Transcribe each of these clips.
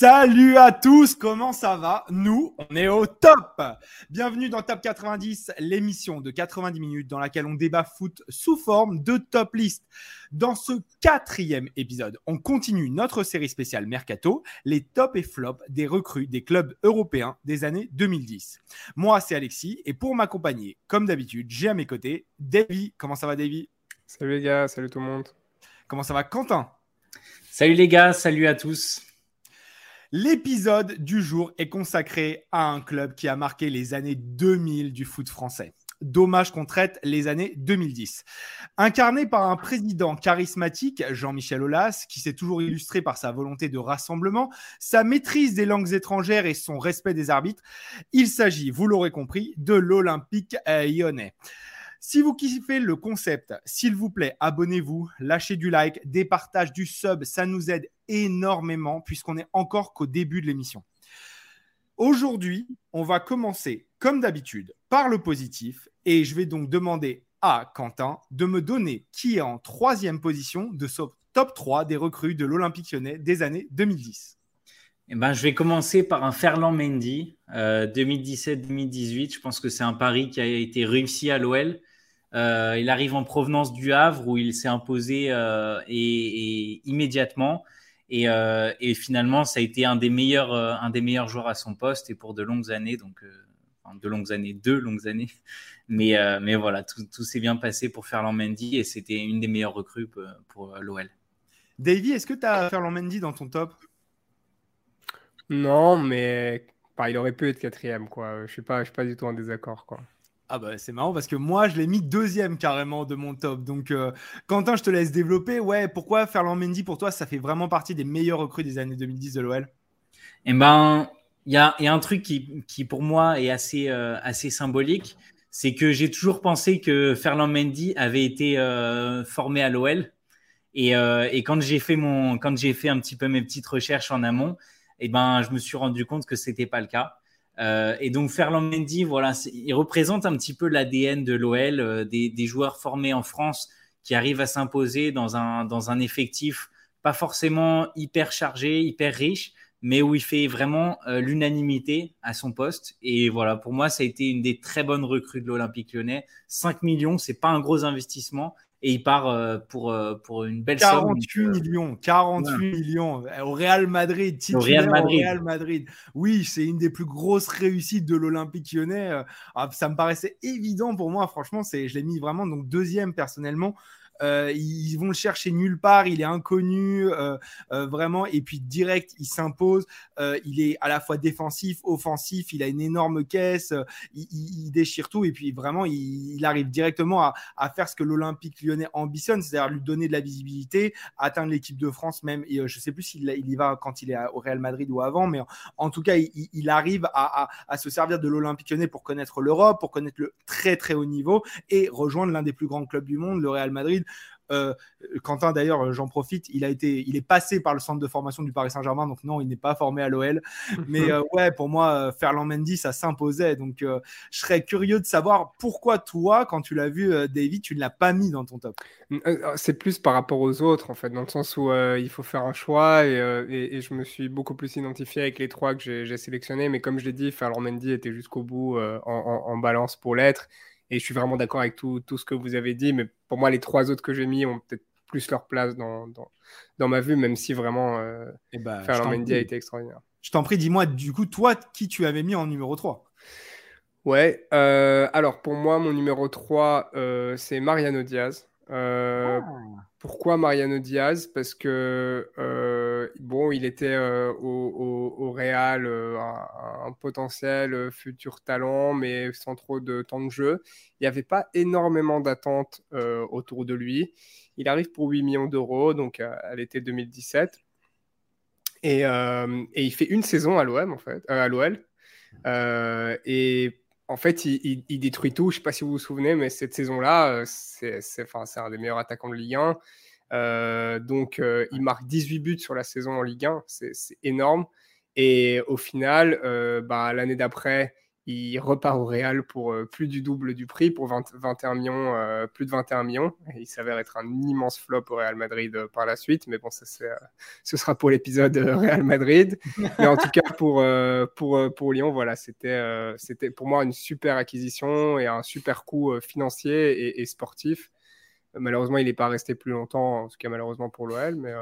Salut à tous, comment ça va? Nous, on est au top Bienvenue dans Top 90, l'émission de 90 minutes dans laquelle on débat foot sous forme de top list. Dans ce quatrième épisode, on continue notre série spéciale Mercato, les top et flops des recrues des clubs européens des années 2010. Moi, c'est Alexis, et pour m'accompagner, comme d'habitude, j'ai à mes côtés Davy. Comment ça va Davy? Salut les gars, salut tout le monde. Comment ça va Quentin? Salut les gars, salut à tous. L'épisode du jour est consacré à un club qui a marqué les années 2000 du foot français. Dommage qu'on traite les années 2010. Incarné par un président charismatique, Jean-Michel Aulas, qui s'est toujours illustré par sa volonté de rassemblement, sa maîtrise des langues étrangères et son respect des arbitres, il s'agit, vous l'aurez compris, de l'Olympique lyonnais. Si vous kiffez le concept, s'il vous plaît, abonnez-vous, lâchez du like, des partages, du sub, ça nous aide énormément puisqu'on est encore qu'au début de l'émission. Aujourd'hui, on va commencer, comme d'habitude, par le positif et je vais donc demander à Quentin de me donner qui est en troisième position de ce top 3 des recrues de l'Olympique lyonnais des années 2010. Eh ben, je vais commencer par un Ferland Mendy, 2017-2018. Je pense que c'est un pari qui a été réussi à l'OL. Euh, il arrive en provenance du Havre où il s'est imposé euh, et, immédiatement. Euh, et, finalement, ça a été un des meilleurs, un des meilleurs joueurs à son poste et pour de longues années. Donc, de longues années, deux longues années. Mais, mais voilà, tout, s'est bien passé pour Ferland Mendy et c'était une des meilleures recrues pour, l'OL. Davy, est-ce que tu as Ferland Mendy dans ton top? Non, mais il aurait pu être quatrième. Quoi. Je ne suis, pas, je suis pas du tout en désaccord. Quoi. Ah bah c'est marrant parce que moi je l'ai mis deuxième carrément de mon top. Donc euh, Quentin, je te laisse développer. Ouais, pourquoi Ferland Mendy pour toi ça fait vraiment partie des meilleurs recrues des années 2010 de l'OL Eh ben, il y a, un truc qui, qui, pour moi est assez, euh, assez symbolique, c'est que j'ai toujours pensé que Ferland Mendy avait été euh, formé à l'OL. Et, et, quand j'ai fait mon, quand j'ai fait un petit peu mes petites recherches en amont, eh ben je me suis rendu compte que c'était pas le cas. Euh, et donc Ferland Mendy, voilà, il représente un petit peu l'ADN de l'OL, euh, des, joueurs formés en France qui arrivent à s'imposer dans un, dans un effectif pas forcément hyper chargé, hyper riche, mais où il fait vraiment euh, l'unanimité à son poste. Et voilà, pour moi, ça a été une des très bonnes recrues de l'Olympique lyonnais. 5 millions, c'est pas un gros investissement, et il part euh, pour, euh, pour une belle 48 somme. 48 millions, 48 millions au Real Madrid, au Real Madrid. Au Real Madrid. Oui, c'est une des plus grosses réussites de l'Olympique lyonnais. Euh, ah, ça me paraissait évident pour moi, franchement, c'est, je l'ai mis vraiment donc deuxième personnellement. Euh, ils vont le chercher nulle part, il est inconnu, euh, euh, vraiment, et puis direct, il s'impose. il est à la fois défensif, offensif, il a une énorme caisse, il, déchire tout, et puis vraiment, il, arrive directement à, faire ce que l'Olympique lyonnais ambitionne, c'est-à-dire lui donner de la visibilité, atteindre l'équipe de France même. Et je sais plus s'il il y va quand il est au Real Madrid ou avant, mais en, tout cas, il, arrive à, à, se servir de l'Olympique lyonnais pour connaître l'Europe, pour connaître le très très haut niveau et rejoindre l'un des plus grands clubs du monde, le Real Madrid. Euh, Quentin, d'ailleurs, j'en profite, il a été, il est passé par le centre de formation du Paris Saint-Germain, donc non, il n'est pas formé à l'OL. Mais euh, ouais, pour moi, euh, Ferland Mendy, ça s'imposait. Donc, je serais curieux de savoir pourquoi toi, quand tu l'as vu, David, tu ne l'as pas mis dans ton top. C'est plus par rapport aux autres, en fait, dans le sens où il faut faire un choix et, je me suis beaucoup plus identifié avec les trois que j'ai sélectionnés. Mais comme je l'ai dit, Ferland Mendy était jusqu'au bout en balance pour l'être. Et je suis vraiment d'accord avec tout, tout, ce que vous avez dit. Mais pour moi, les trois autres que j'ai mis ont peut-être plus leur place dans, dans, dans, ma vue, même si vraiment euh, eh ben, Mendy a été extraordinaire. Je t'en prie, dis-moi, du coup, toi, qui tu avais mis en numéro 3 Ouais, euh, alors pour moi, mon numéro 3, euh, c'est Mariano Diaz. Euh, ah. Pourquoi Mariano Diaz? Parce que euh, bon, il était euh, au, au, Real un, potentiel futur talent, mais sans trop de temps de jeu. Il n'y avait pas énormément d'attentes autour de lui. Il arrive pour 8 millions d'euros, donc à, l'été 2017. Et, et, il fait une saison à l'OM, en fait, à l'OL. et en fait, il, il, détruit tout. Je ne sais pas si vous vous souvenez, mais cette saison-là, c'est un des meilleurs attaquants de Ligue 1. donc, il marque 18 buts sur la saison en Ligue 1. C'est énorme. Et au final, bah, l'année d'après, il repart au Real pour euh, plus du double du prix, pour 21 millions, euh, plus de 21 millions. il s'avère être un immense flop au Real Madrid euh, par la suite, mais bon, ça, ce sera pour l'épisode Real Madrid. mais en tout cas, pour, pour, pour Lyon, voilà, c'était c'était pour moi une super acquisition et un super coup financier et, sportif. Malheureusement, il n'est pas resté plus longtemps, en tout cas malheureusement pour l'OL, mais,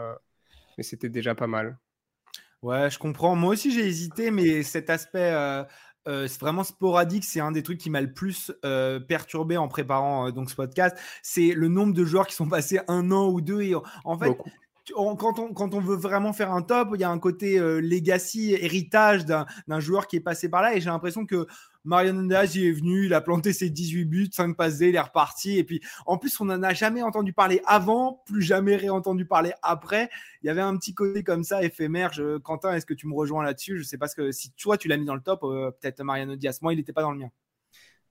mais c'était déjà pas mal. Ouais, je comprends. Moi aussi, j'ai hésité, mais cet aspect euh, c'est vraiment sporadique. C'est un des trucs qui m'a le plus euh, perturbé en préparant euh, donc ce podcast. C'est le nombre de joueurs qui sont passés un an ou deux. Et en fait, quand, on, quand on veut vraiment faire un top, il y a un côté legacy, héritage d'un joueur qui est passé par là. Et j'ai l'impression que Mariano Diaz, il est venu, il a planté ses 18 buts, 5 passes il est reparti. Et puis, en plus, on n'en a jamais entendu parler avant, plus jamais réentendu parler après. Il y avait un petit côté comme ça, éphémère. Quentin, est-ce que tu me rejoins là-dessus? Je sais pas ce que si toi, tu l'as mis dans le top, euh, peut-être Mariano Diaz. Moi, il n'était pas dans le mien.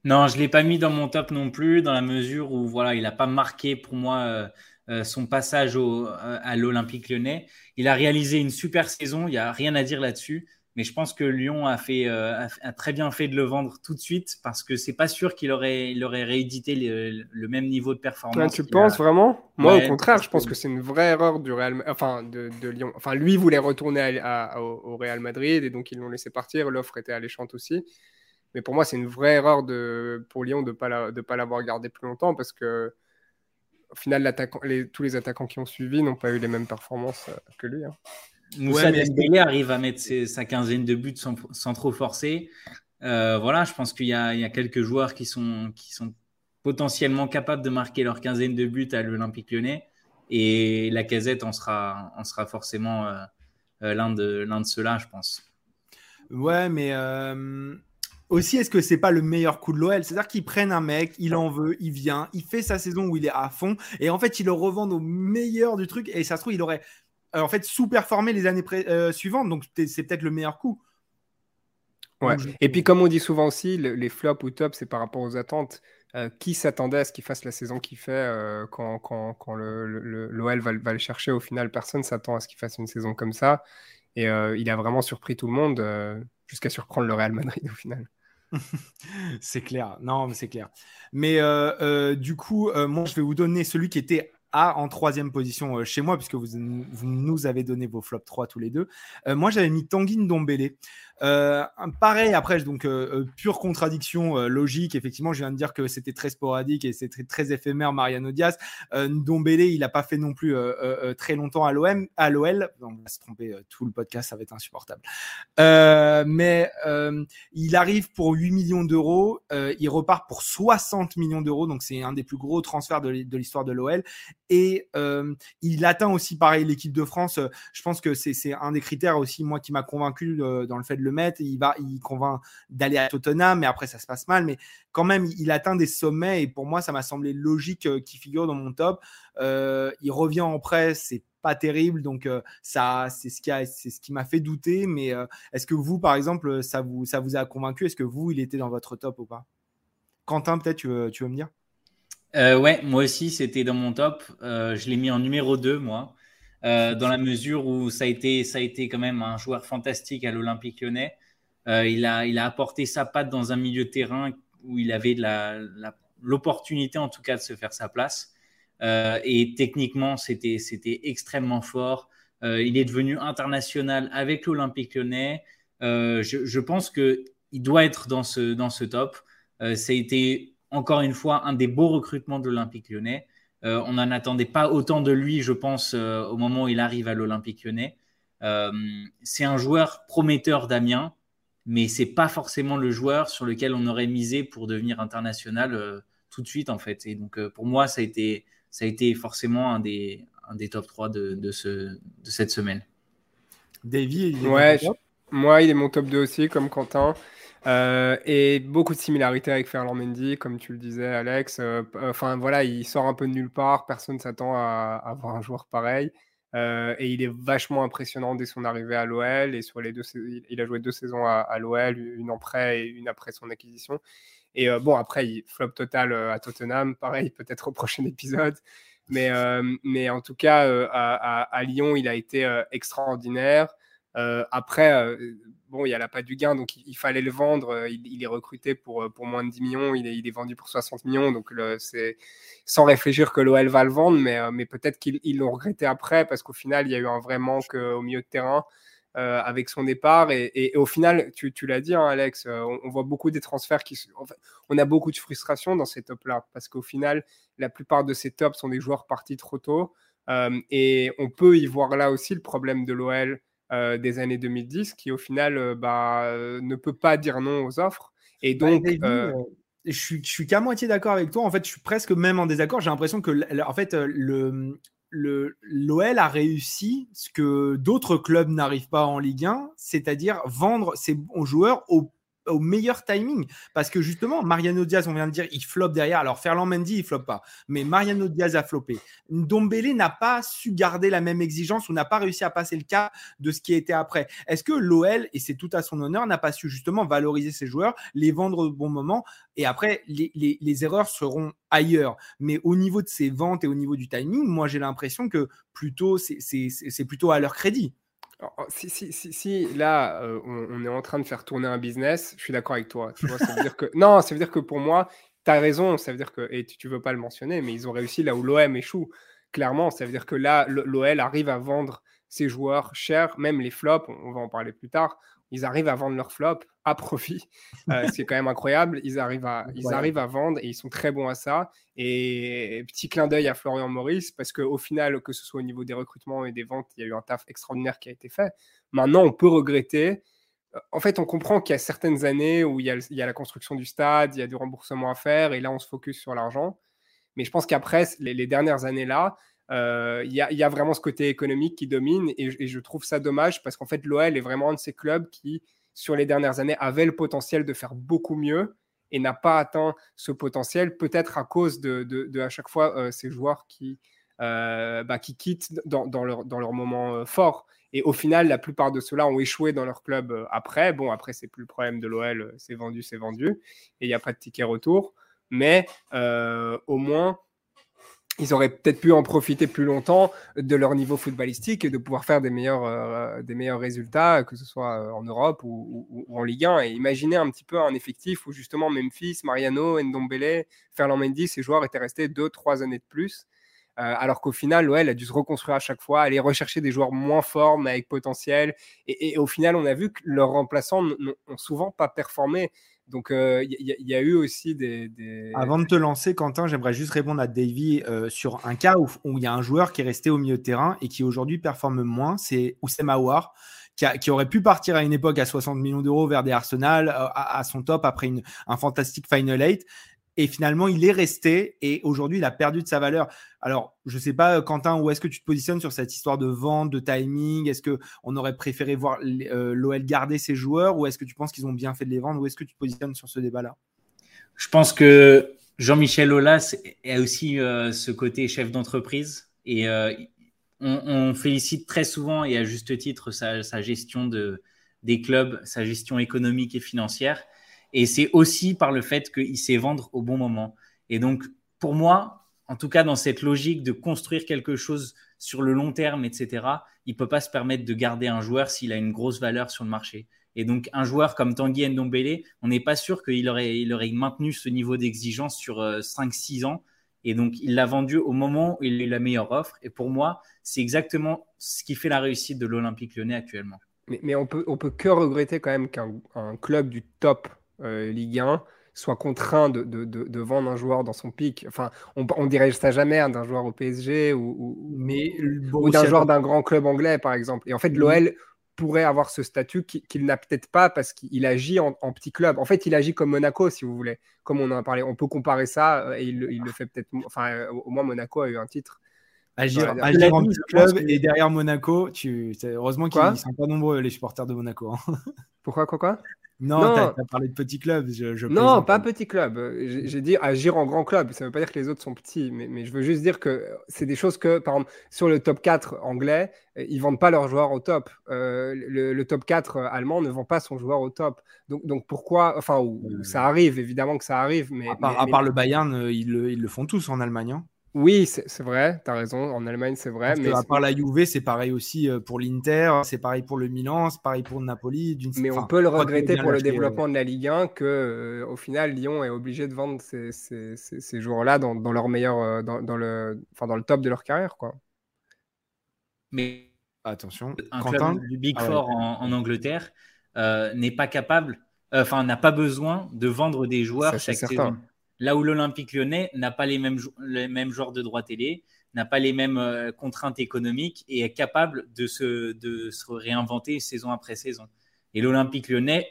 Non, je ne l'ai pas mis dans mon top non plus, dans la mesure où voilà, il n'a pas marqué pour moi euh, euh, son passage au, à l'Olympique lyonnais. Il a réalisé une super saison, il n'y a rien à dire là-dessus. Mais je pense que Lyon a, fait, euh, a, très bien fait de le vendre tout de suite parce que c'est pas sûr qu'il aurait, il aurait réédité le, même niveau de performance. tu penses vraiment? Moi, au contraire, je pense que c'est une vraie erreur du Real, enfin de, Lyon. Enfin, lui voulait retourner au, Real Madrid et donc ils l'ont laissé partir. L'offre était alléchante aussi. Mais pour moi, c'est une vraie erreur de, pour Lyon de ne pas l'avoir gardé plus longtemps parce que au final, les, tous les attaquants qui ont suivi n'ont pas eu les mêmes performances euh, que lui. Hein. Moussa Dembélé arrive à mettre sa quinzaine de buts sans, trop forcer. Euh, voilà, je pense qu'il y, a quelques joueurs qui sont, qui sont potentiellement capables de marquer leur quinzaine de buts à l'Olympique lyonnais. Et la casette en sera, en sera forcément euh, euh, l'un de, de ceux-là, je pense. Ouais, mais aussi, est-ce que c'est pas le meilleur coup de l'OL C'est-à-dire qu'ils prennent un mec, il en veut, il vient, il fait sa saison où il est à fond, et en fait, ils le revendent au meilleur du truc, et ça se trouve, il aurait en fait sous-performer les années euh, suivantes. Donc c'est peut-être le meilleur coup. Ouais. Et puis comme on dit souvent aussi, les flops ou tops, c'est par rapport aux attentes. Euh, qui s'attendait à ce qu'il fasse la saison qu'il fait quand, quand, quand l'OL va, va, le chercher Au final, personne s'attend à ce qu'il fasse une saison comme ça. Et il a vraiment surpris tout le monde jusqu'à surprendre le Real Madrid au final. c'est clair, non, mais c'est clair. Mais du coup, moi, je vais vous donner celui qui était en troisième position euh, chez moi, puisque vous, nous avez donné vos flops 3 tous les deux. Euh, moi, j'avais mis Tanguy Ndombele. Euh, pareil, après, donc, euh, euh, pure contradiction logique. Effectivement, je viens de dire que c'était très sporadique et c'était très, éphémère, Mariano Diaz. Ndombele, il n'a pas fait non plus très longtemps à l'OM, à l'OL. On va se tromper, tout le podcast, ça va être insupportable. mais il arrive pour 8 millions d'euros. il repart pour 60 millions d'euros. Donc, c'est un des plus gros transferts de l'histoire de l'OL. Et il atteint aussi, pareil, l'équipe de France. Je pense que c'est un des critères aussi, moi, qui m'a convaincu dans le fait de le mettre. Il va, il convainc d'aller à Tottenham, mais après ça se passe mal. Mais quand même, il, atteint des sommets et pour moi, ça m'a semblé logique euh, qu'il figure dans mon top. Euh, il revient en presse, c'est pas terrible, donc euh, ça, c'est ce qui a, m'a fait douter. Mais est-ce que vous, par exemple, ça vous, ça vous a convaincu? Est-ce que vous, il était dans votre top ou pas? Quentin, peut-être tu veux, tu veux me dire? Ouais, moi aussi, c'était dans mon top. je l'ai mis en numéro 2, moi. Euh, dans la mesure où ça a, été, ça a été quand même un joueur fantastique à l'Olympique lyonnais. Euh, il, a, il a apporté sa patte dans un milieu de terrain où il avait l'opportunité en tout cas de se faire sa place. Euh, et techniquement, c'était extrêmement fort. il est devenu international avec l'Olympique lyonnais. Je, je, pense qu'il doit être dans ce, dans ce top. ça a été encore une fois un des beaux recrutements de l'Olympique lyonnais. Euh, on n'en attendait pas autant de lui, je pense, euh, au moment où il arrive à l'Olympique lyonnais. Euh, c'est un joueur prometteur d'Amiens, mais c'est pas forcément le joueur sur lequel on aurait misé pour devenir international tout de suite, en fait. Et donc, pour moi, ça a été, ça a été forcément un des, un des top 3 de, ce, de cette semaine. Davy, il ouais, moi, il est mon top 2 aussi, comme Quentin. Euh, et beaucoup de similarités avec Ferland Mendy, comme tu le disais, Alex. Euh, enfin, voilà, il sort un peu de nulle part. Personne s'attend à, avoir un joueur pareil. Euh, et il est vachement impressionnant dès son arrivée à l'OL. Et sur les deux, il a joué deux saisons à, l'OL, une en prêt et une après son acquisition. Et bon, après, il flop total à Tottenham. Pareil, peut-être au prochain épisode. Mais, mais en tout cas, à, à, Lyon, il a été extraordinaire. Après, bon, il n'y a la pas du gain, donc il, fallait le vendre. Euh, il, est recruté pour, euh, pour moins de 10 millions, il est, vendu pour 60 millions, donc c'est sans réfléchir que l'OL va le vendre, mais, euh, mais peut-être qu'ils l'ont regretté après, parce qu'au final, il y a eu un vrai manque au milieu de terrain. avec son départ. Et, au final, tu, l'as dit, hein, Alex, on, voit beaucoup des transferts qui. on a beaucoup de frustration dans ces tops-là, parce qu'au final, la plupart de ces tops sont des joueurs partis trop tôt. et on peut y voir là aussi le problème de l'OL euh, des années 2010 qui au final euh, bah, euh, ne peut pas dire non aux offres. Et bah, donc, je suis, je suis qu'à moitié d'accord avec toi. En fait, je suis presque même en désaccord. J'ai l'impression que, en fait, le, l'OL a réussi ce que d'autres clubs n'arrivent pas en Ligue 1, c'est-à-dire vendre ses joueurs au au meilleur timing. Parce que justement, Mariano Diaz, on vient de dire, il floppe derrière. Alors, Ferland Mendy, il floppe pas. Mais Mariano Diaz a floppé. Ndombele n'a pas su garder la même exigence ou n'a pas réussi à passer le cas de ce qui était après. Est-ce que l'OL, et c'est tout à son honneur, n'a pas su justement valoriser ses joueurs, les vendre au bon moment et après, les, les erreurs seront ailleurs. Mais au niveau de ses ventes et au niveau du timing, moi, j'ai l'impression que plutôt, c'est plutôt à leur crédit. Oh, si, si, si, si, là, euh, on, est en train de faire tourner un business, je suis d'accord avec toi. Tu vois, ça veut dire que... Non, ça veut dire que pour moi, tu as raison. Ça veut dire que, et tu ne veux pas le mentionner, mais ils ont réussi là où l'OM échoue. Clairement, ça veut dire que là, l'OL arrive à vendre ses joueurs chers, même les flops, on va en parler plus tard, ils arrivent à vendre leurs flops à profit. Euh, c'est quand même incroyable. Ils arrivent, à, ils arrivent à vendre et ils sont très bons à ça. Et petit clin d'œil à Florian Maurice, parce qu'au final, que ce soit au niveau des recrutements et des ventes, il y a eu un taf extraordinaire qui a été fait. Maintenant, on peut regretter. Euh, en fait, on comprend qu'il y a certaines années où il y a, il y a la construction du stade, il y a du remboursement à faire, et là, on se focus sur l'argent. Mais je pense qu'après, les, dernières années-là, euh, il y, a vraiment ce côté économique qui domine et, je trouve ça dommage parce qu'en fait, l'OL est vraiment un de ces clubs qui sur les dernières années, avait le potentiel de faire beaucoup mieux et n'a pas atteint ce potentiel, peut-être à cause de, à chaque fois euh, ces joueurs qui, euh, bah, qui quittent dans, leur, dans leur moment fort. Et au final, la plupart de ceux-là ont échoué dans leur club après. Bon, après, c'est plus le problème de l'OL, c'est vendu, c'est vendu, et il n'y a pas de ticket retour. Mais au moins, ils auraient peut-être pu en profiter plus longtemps de leur niveau footballistique et de pouvoir faire des meilleurs, euh, des meilleurs résultats, que ce soit euh, en Europe ou, en Ligue 1. Et imaginez un petit peu un effectif où justement Memphis, Mariano, Ndombele, Ferland Mendy, ces joueurs étaient restés deux, trois années de plus. Euh, alors qu'au final, l'OL a dû se reconstruire à chaque fois, aller rechercher des joueurs moins forts mais avec potentiel. Et, au final, on a vu que leurs remplaçants n'ont souvent pas performé. Donc, il euh, y, a eu aussi des, Avant de te lancer, Quentin, j'aimerais juste répondre à Davy euh, sur un cas où il y a un joueur qui est resté au milieu de terrain et qui aujourd'hui performe moins. C'est Oussem Aouar. Qui, aurait pu partir à une époque à 60 millions d'euros vers des Arsenal à, son top après un fantastique Final 8 et finalement, il est resté et aujourd'hui, il a perdu de sa valeur. Alors, je ne sais pas, Quentin, où est-ce que tu te positionnes sur cette histoire de vente, de timing? Est-ce qu'on aurait préféré voir euh, l'OL garder ses joueurs ou est-ce que tu penses qu'ils ont bien fait de les vendre? Où est-ce que tu te positionnes sur ce débat-là? Je pense que Jean-Michel Aulas a aussi euh, ce côté chef d'entreprise et euh, on, félicite très souvent et à juste titre sa, gestion de, des clubs, sa gestion économique et financière. Et c'est aussi par le fait qu'il sait vendre au bon moment. Et donc, pour moi, en tout cas, dans cette logique de construire quelque chose sur le long terme, etc., il ne peut pas se permettre de garder un joueur s'il a une grosse valeur sur le marché. Et donc, un joueur comme Tanguy Ndombele, on n'est pas sûr qu'il aurait, il aurait maintenu ce niveau d'exigence sur 5-6 euh, ans. Et donc, il l'a vendu au moment où il a eu la meilleure offre. Et pour moi, c'est exactement ce qui fait la réussite de l'Olympique lyonnais actuellement. Mais, mais, on peut, on peut que regretter quand même qu'un club du top euh, Ligue 1 soit contraint de, de, de, vendre un joueur dans son pic. Enfin, on, on dirait ça jamais hein, d'un joueur au PSG ou, ou, mais ou d'un joueur d'un grand club anglais, par exemple. Et en fait, l'OL pourrait avoir ce statut qu'il n'a peut-être pas parce qu'il agit en, petit club. En fait, il agit comme Monaco, si vous voulez. Comme on en a parlé, on peut comparer ça euh, et il, il le fait peut-être. Enfin, euh, au moins, Monaco a eu un titre. Agir, en petit club et derrière Monaco, tu... heureusement qu'ils ne sont pas nombreux, les supporters de Monaco. Hein. Pourquoi, quoi, quoi? Non, tu as, parlé de petit club. Je, non, pas petit club. J'ai dit agir en grand club. Ça ne veut pas dire que les autres sont petits, mais, mais je veux juste dire que c'est des choses que, par exemple, sur le top 4 anglais, ils ne vendent pas leurs joueurs au top. Euh, le, top 4 allemand ne vend pas son joueur au top. Donc, donc pourquoi Enfin, ça arrive, évidemment que ça arrive. Mais, à part, à part le Bayern, euh, ils le, ils le, font tous en Allemagne. Hein. Oui, c'est vrai, tu as raison. En Allemagne, c'est vrai. mais à part la Juve, c'est pareil aussi euh, pour l'Inter, c'est pareil pour le Milan, c'est pareil pour le Napoli. Mais on peut le regretter pour le développement de la Ligue 1 que, euh, au final, Lyon est obligé de vendre ces, ces, joueurs-là dans, dans, leur meilleur, euh, dans, dans, le, enfin, dans le top de leur carrière, quoi. Mais attention, un club du Big ah Four en, Angleterre n'est pas capable, enfin, n'a pas besoin de vendre des joueurs chaque saison. Là où l'Olympique lyonnais n'a pas les mêmes, les de droits télé, n'a pas les mêmes euh, contraintes économiques et est capable de se, réinventer saison après saison. Et l'Olympique lyonnais,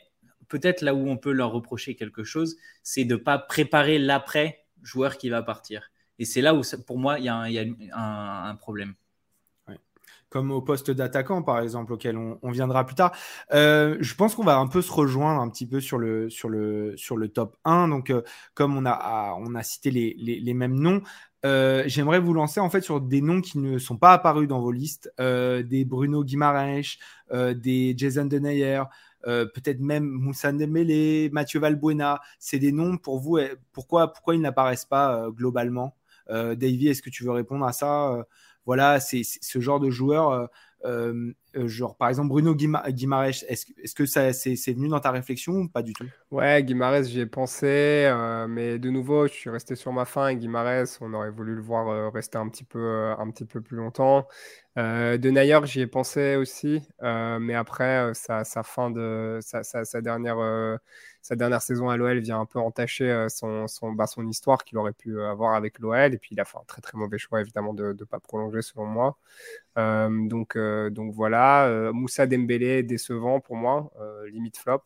peut-être là où on peut leur reprocher quelque chose, c'est de ne pas préparer l'après joueur qui va partir. Et c'est là où, pour moi, il y a, un problème comme au poste d'attaquant, par exemple, auquel on, viendra plus tard. Euh, je pense qu'on va un peu se rejoindre un petit peu sur le, sur le, sur le top 1. Donc, euh, comme on a, on a cité les, les, mêmes noms, euh, j'aimerais vous lancer en fait sur des noms qui ne sont pas apparus dans vos listes, des Bruno Guimaraes, des Jason Denayer, peut-être même Moussa Dembélé, Mathieu Valbuena. C'est des noms pour vous. Pourquoi, pourquoi ils n'apparaissent pas globalement? Davy, est-ce que tu veux répondre à ça? Voilà, c'est ce genre de joueur. Euh, euh, genre, par exemple, Bruno Guimaraes, est-ce que ça c'est venu dans ta réflexion ou pas du tout? Ouais, Guimaraes, j'y ai pensé, mais de nouveau, je suis resté sur ma fin. Et Guimaraes, on aurait voulu le voir rester un petit peu, un petit peu plus longtemps. de Nayer, j'y ai pensé aussi, mais après, sa, fin de sa, sa dernière sa dernière saison à l'OL vient un peu entacher euh, son, son, bah, son histoire qu'il aurait pu euh, avoir avec l'OL. Et puis il a fait un très très mauvais choix évidemment de ne pas prolonger selon moi. Euh, donc, donc voilà, Moussa Dembélé décevant pour moi, limite flop.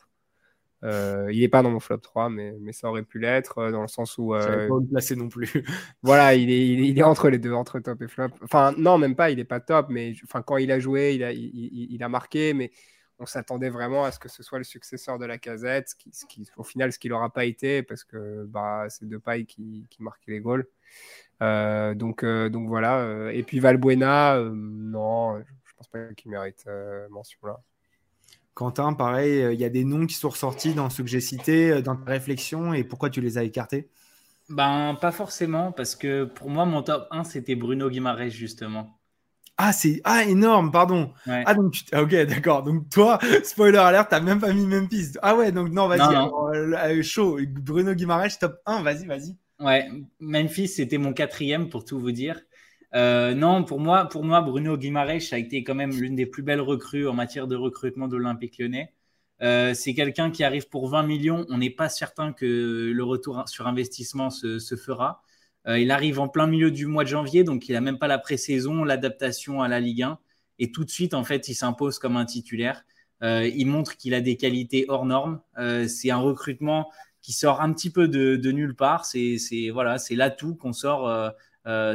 il n'est pas dans mon flop 3, mais, mais ça aurait pu l'être dans le sens où. Euh, pas le placer non plus. voilà, il est, il est, entre les deux, entre top et flop. Enfin, non, même pas, il n'est pas top, mais enfin, quand il a joué, il a, il, il a marqué, mais on s'attendait vraiment à ce que ce soit le successeur de la casette, ce qui, au final, ce qu'il n'aura pas été, parce que bah, c'est Depay qui, qui marquait les goals. Euh, donc, euh, donc voilà. Euh, et puis Valbuena, non, pense pas qu'il mérite mention là. Quentin, pareil, il y a des noms qui sont ressortis dans ceux que j'ai cités, dans ta réflexion, et pourquoi tu les as écartés? Ben, pas forcément, parce que pour moi, mon top 1, c'était Bruno Guimaraes, justement. Ah, c'est ah, énorme, pardon. Ah, donc, ok, d'accord. Donc, toi, spoiler alert, t'as même pas mis Memphis. Ah, ouais, donc, non, vas-y, euh, euh, chaud. Bruno Guimaraes, top 1, vas-y, vas-y. Ouais, Memphis, c'était mon quatrième pour tout vous dire. Euh, non, pour moi, Bruno Guimaraes a été quand même l'une des plus belles recrues en matière de recrutement de l'Olympique lyonnais. c'est quelqu'un qui arrive pour 20 millions. On n'est pas certain que le retour sur investissement se, fera. Euh, il arrive en plein milieu du mois de janvier, donc il n'a même pas la pré-saison, l'adaptation à la Ligue 1. Et tout de suite, en fait, il s'impose comme un titulaire. Euh, il montre qu'il a des qualités hors normes. Euh, c'est un recrutement qui sort un petit peu de, nulle part. C'est voilà, c'est l'atout qu'on sort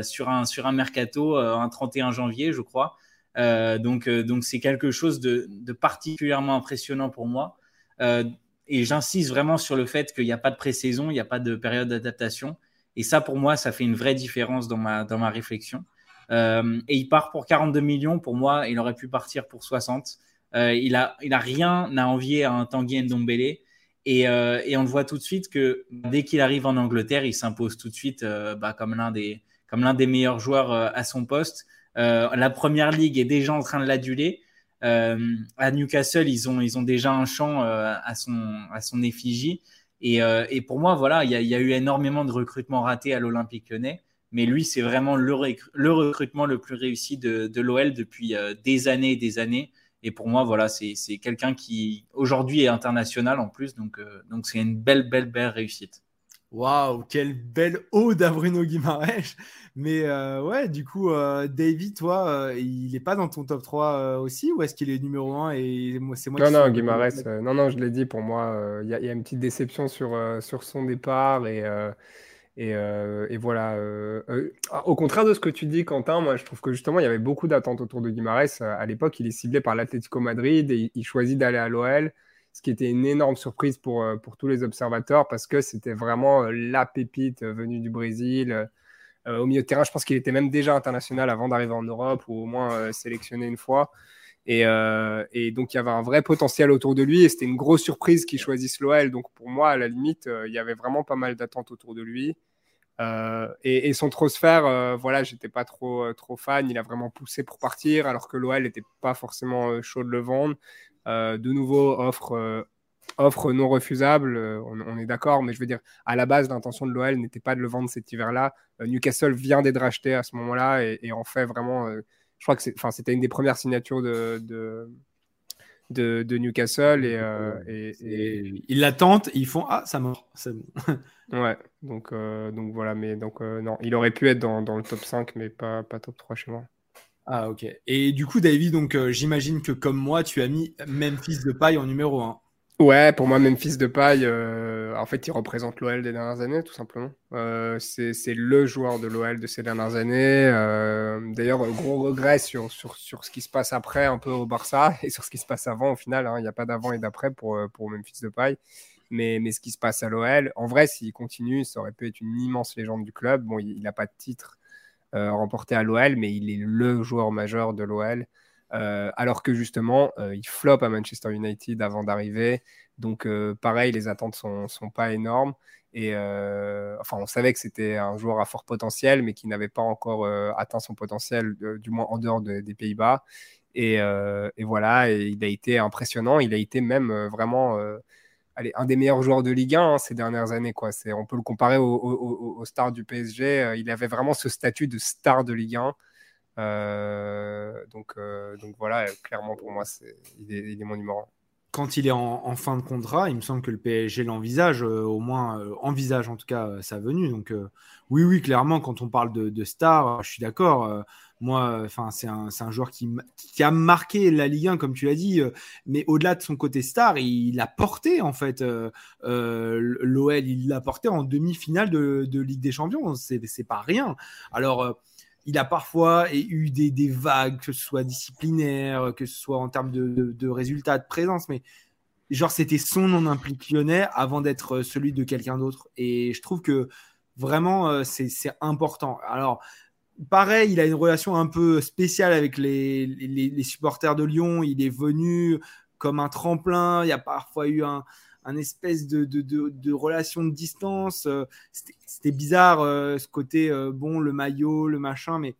sur un sur un mercato un 31 janvier, je crois. donc donc c'est quelque chose de, de, particulièrement impressionnant pour moi. et j'insiste vraiment sur le fait qu'il n'y a pas de pré-saison, il n'y a pas de période d'adaptation. Et ça, pour moi, ça fait une vraie différence dans ma, dans ma réflexion. Euh, et il part pour 42 millions. Pour moi, il aurait pu partir pour 60. Euh, il n'a il a rien à envier à un Tanguy Ndombele. Et, euh, et on le voit tout de suite que dès qu'il arrive en Angleterre, il s'impose tout de suite bah, comme l'un des, comme l'un des meilleurs joueurs à son poste. la première ligue est déjà en train de l'aduler. à Newcastle, ils ont, ils ont déjà un champ à, son, à son effigie. Euh, et, pour moi, voilà, il y, a eu énormément de recrutements ratés à l'Olympique lyonnais. Mais lui, c'est vraiment le, recrutement le plus réussi de, l'OL depuis euh, des années et des années. Et pour moi, voilà, c'est quelqu'un qui aujourd'hui est international en plus. Donc, euh, donc c'est une belle, belle, belle réussite. Waouh, quelle belle ode à Bruno. Mais euh, ouais, du coup, euh, David, toi, euh, il n'est pas dans ton top 3 aussi ou est-ce qu'il est numéro 1 et moi, c'est moi Non, non, Guimaraes, non, non, je l'ai dit, pour moi, il y, a une petite déception sur, sur son départ et, et, et, voilà. au contraire de ce que tu dis, Quentin, moi, je trouve que justement, il y avait beaucoup d'attentes autour de Guimaraes. À l'époque, il est ciblé par l'Atlético Madrid et il choisit d'aller à l'OL ce qui était une énorme surprise pour, pour tous les observateurs parce que c'était vraiment la pépite venue du Brésil. Au milieu de terrain, je pense qu'il était même déjà international avant d'arriver en Europe ou au moins sélectionné une fois. Et, et, donc, il y avait un vrai potentiel autour de lui et c'était une grosse surprise qu'il choisisse l'OL. Donc, pour moi, à la limite, il y avait vraiment pas mal d'attentes autour de lui. Euh, et, son transfert, euh, voilà, j'étais pas trop, euh, trop fan. Il a vraiment poussé pour partir, alors que l'OL n'était pas forcément chaud de le vendre. de nouveau, offre, offre non refusable, on, est d'accord, mais je veux dire, à la base, l'intention de l'OL n'était pas de le vendre cet hiver-là. Newcastle vient d'être racheté à ce moment-là et, en fait vraiment, je crois que c'était une des premières signatures de, de, de, Newcastle et, et, ils l'attendent, ils font ah ça mort, c'est bon. Ouais, donc, euh, donc voilà, mais donc euh, non, il aurait pu être dans, dans, le top 5, mais pas, pas top 3 chez moi. Ah ok. Et du coup, David, donc euh, j'imagine que comme moi, tu as mis Memphis de paille en numéro 1. Ouais, pour moi, Memphis de paille, en fait, il représente l'OL des dernières années, tout simplement. c'est le joueur de l'OL de ces dernières années. D'ailleurs, gros regret sur, sur, sur, ce qui se passe après, un peu au Barça, et sur ce qui se passe avant, au final. Hein. Il n'y a pas d'avant et d'après pour, pour Memphis de paille. Mais, mais ce qui se passe à l'OL, en vrai, s'il continue, ça aurait pu être une immense légende du club. Bon, il n'a pas de titre euh, remporté à l'OL, mais il est le joueur majeur de l'OL. Euh, alors que justement, euh, il floppe à Manchester United avant d'arriver. Donc, pareil, les attentes sont, sont pas énormes. Et enfin, on savait que c'était un joueur à fort potentiel, mais qui n'avait pas encore atteint son potentiel, du moins en dehors des Pays-Bas. Et, voilà, il a été impressionnant. Il a été même vraiment allez, un des meilleurs joueurs de Ligue 1 hein, ces dernières années. On peut le comparer au, au, star du PSG. Euh, il avait vraiment ce statut de star de Ligue 1. Euh, donc, euh, donc voilà, clairement pour moi, il est, il, est, mon numéro 1 quand il est en, fin de contrat, il me semble que le PSG l'envisage, au moins envisage en tout cas sa venue. Donc oui, oui, clairement, quand on parle de, star, je suis d'accord. Moi, enfin, c'est un, joueur qui, a marqué la Ligue 1, comme tu l'as dit, euh, mais au-delà de son côté star, il, a porté en fait euh, euh, l'OL, il l'a porté en demi-finale de, de, Ligue des Champions. C'est pas rien. Alors il a parfois eu des, vagues, que ce soit disciplinaire, que ce soit en termes de, résultats, de présence, mais genre c'était son nom implique lyonnais avant d'être celui de quelqu'un d'autre. Et je trouve que vraiment c'est important. Alors pareil, il a une relation un peu spéciale avec les, supporters de Lyon. Il est venu comme un tremplin. Il y a parfois eu un, espèce de, relation de distance. Euh, c'était bizarre euh, ce côté, euh, bon, le maillot, le machin, mais,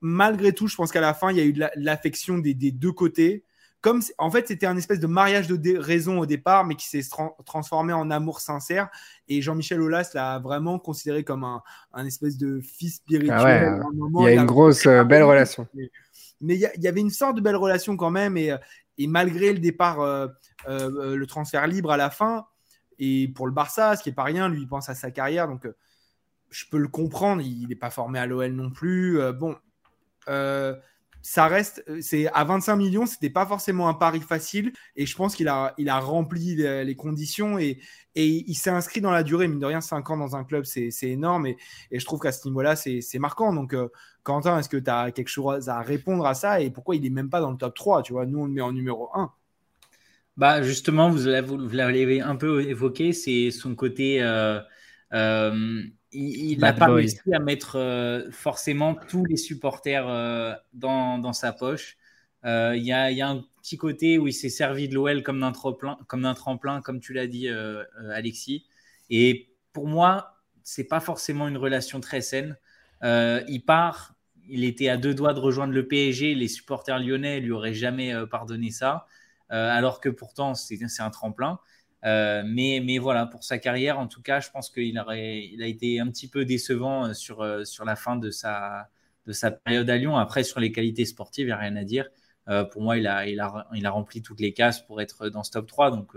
malgré tout, je pense qu'à la fin, il y a eu de l'affection des, deux côtés comme en fait c'était un espèce de mariage de raison au départ, mais qui s'est transformé en amour sincère. Et Jean-Michel Aulas l'a vraiment considéré comme un, un, espèce de fils spirituel. Ah il y a une grosse belle relation. Mais il y, avait une sorte de belle relation quand même. Et, et malgré le départ, euh, euh, le transfert libre à la fin, et pour le Barça, ce qui est pas rien, lui il pense à sa carrière, donc je peux le comprendre. Il n'est pas formé à l'OL non plus. bon ça reste, euh, c'est à 25 millions, c'était pas forcément un pari facile et je pense qu'il a, il a rempli les, conditions et, et il s'est inscrit dans la durée. Mine de rien, 5 ans dans un club, c'est énorme et, et, je trouve qu'à ce niveau-là, c'est marquant. Donc, euh, Quentin, est-ce que tu as quelque chose à répondre à ça et pourquoi il est même pas dans le top 3 Tu vois, nous, on le met en numéro 1. Bah justement, vous l'avez un peu évoqué, c'est son côté. Euh, il n'a pas réussi à mettre euh, forcément tous les supporters euh, dans, dans, sa poche. Euh, il y, a, y, a, un petit côté où il s'est servi de l'OL comme d'un tremplin, comme tremplin, comme tu l'as dit, Alexis. Et pour moi, c'est pas forcément une relation très saine. il part, il était à deux doigts de rejoindre le PSG. Les supporters lyonnais lui auraient jamais pardonné ça, alors que pourtant c'est un tremplin. Euh, mais, mais voilà, pour sa carrière, en tout cas, je pense qu'il a été un petit peu décevant euh, sur, euh, sur la fin de sa, de sa période à Lyon. Après, sur les qualités sportives, il n'y a rien à dire. pour moi, il a, il, a, il a rempli toutes les cases pour être dans ce top 3. Donc,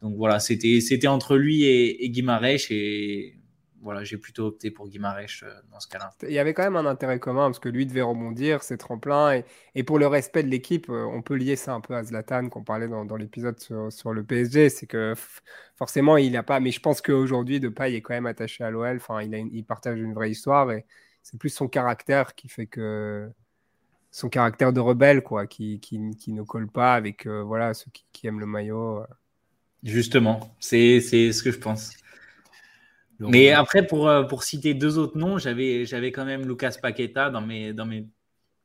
donc voilà, c'était, entre lui et. Et voilà, j'ai plutôt opté pour Guimarães euh, dans ce cas-là. Il y avait quand même un intérêt commun parce que lui devait rebondir, c'est tremplin. Et, et, pour le respect de l'équipe, euh, on peut lier ça un peu à Zlatan qu'on parlait dans, dans l'épisode sur, sur, le PSG. C'est que forcément, il n'a pas. Mais je pense qu'aujourd'hui, Depay est quand même attaché à l'OL. Enfin, il, a il partage une vraie histoire et c'est plus son caractère qui fait que son caractère de rebelle, quoi, qui, qui, ne colle pas avec voilà, ceux qui, aiment le maillot. Justement, c'est ce que je pense. Mais après, pour, pour citer deux autres noms, j'avais quand même Lucas Paqueta dans mes, dans mes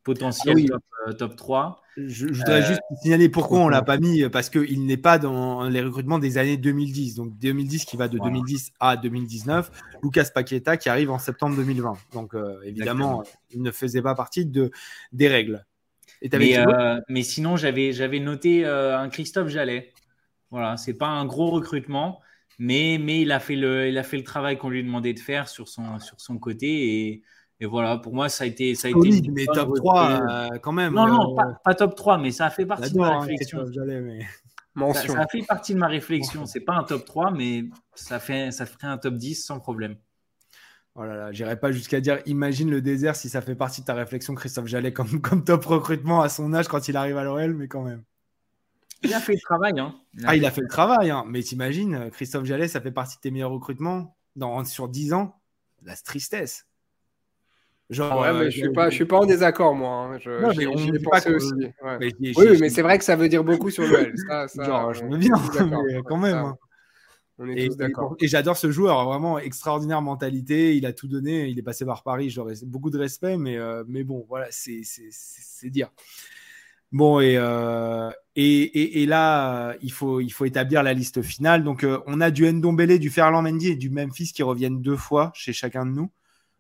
potentiels ah top, top, 3. Je, voudrais juste signaler pourquoi on l'a pas mis, parce qu'il n'est pas dans les recrutements des années 2010. Donc 2010 qui va de 2010 à 2019. Lucas Paqueta qui arrive en septembre 2020. Donc euh, évidemment, il ne faisait pas partie de, des règles. Et mais, euh, mais, sinon, j'avais noté euh, un Christophe Jallet. Voilà, c'est pas un gros recrutement, mais, mais il, a fait le, il a fait le travail qu'on lui demandait de faire sur son, sur son côté. Et et voilà, pour moi, ça a été. Ça a été mais top 3 euh, quand même. Non, non, euh, pas, top 3, mais ça a fait partie de ma hein, réflexion. ça, a fait partie de ma réflexion. C'est pas un top 3, mais ça, fait, ça ferait un top 10 sans problème. Oh là là, j'irai pas jusqu'à dire imagine le désert si ça fait partie de ta réflexion, Christophe Jallet, comme, comme top recrutement à son âge quand il arrive à l'OL, mais quand même. Il a fait le travail. Hein. Il ah, il a fait le travail, hein. mais t'imagines, Christophe Jallet, ça fait partie de tes meilleurs recrutements dans, sur 10 ans? La tristesse. Genre, ouais, mais je suis pas, je suis pas en désaccord moi. Hein. Je, non, mais on pensé aussi. oui, mais c'est vrai que ça veut dire beaucoup sur le L. Ça, ça, Genre, je me bien, mais quand même. Hein. On est et, tous d'accord. Et, j'adore ce joueur, vraiment extraordinaire mentalité. Il a tout donné. Il est passé par Paris. J'aurais beaucoup de respect, mais, euh, mais bon, voilà, c'est dire. Bon, et, euh, et, et, là, il faut, il faut établir la liste finale. Donc, euh, on a du Ndombele, du Ferland Mendy et du Memphis qui reviennent deux fois chez chacun de nous.